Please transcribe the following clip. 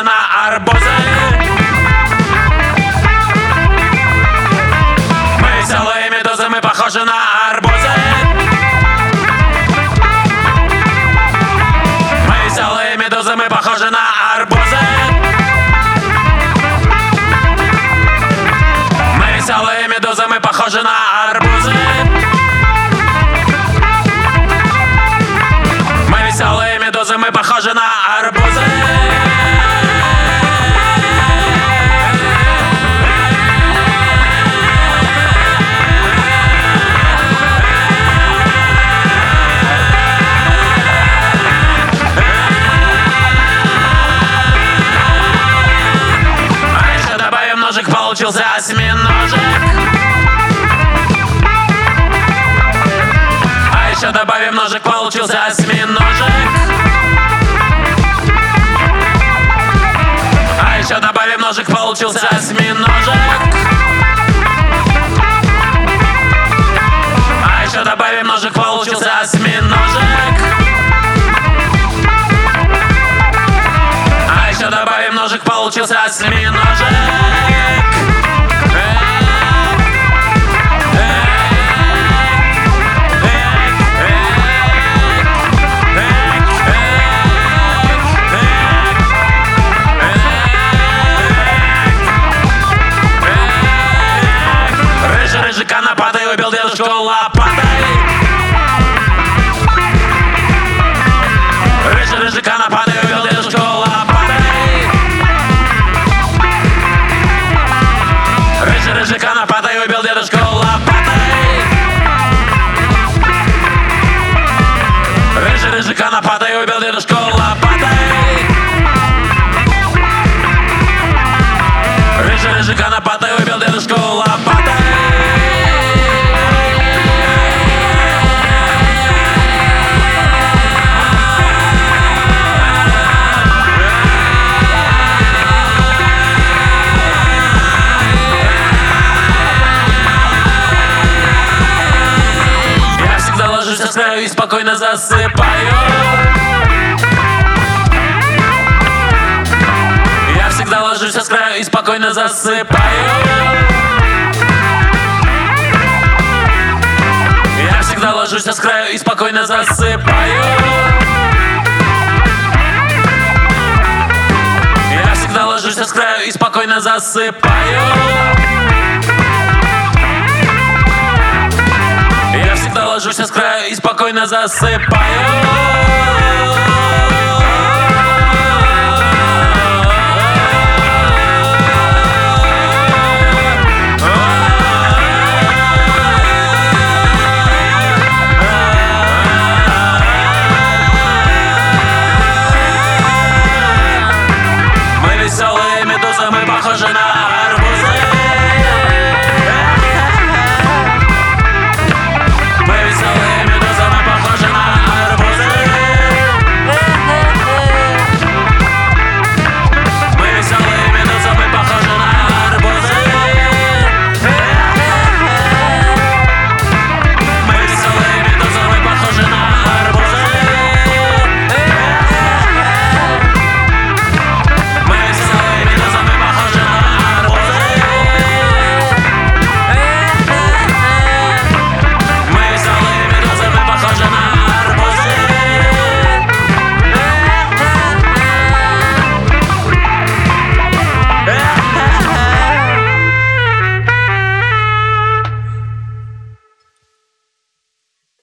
арбузы на арбузы. Мы целые медузы, мы похожи на арбузы. Мы целые медузы, мы похожи на арбузы. Мы целые медузы, мы похожи на арбузы. Мы веселые медузы, мы похожи на арбузы получился осьминожек. А еще добавим ножик, получился осьминожек. А еще добавим ножик, получился осьминожек. А еще добавим ножик, получился осьминожек. А еще добавим ножик, получился осьминожек Рыжий конопатый убил дедушку лопатой. И спокойно засыпаю засыпаю. Я всегда ложусь с краю и спокойно засыпаю. Я всегда ложусь с краю и спокойно засыпаю. Я всегда ложусь с краю и спокойно засыпаю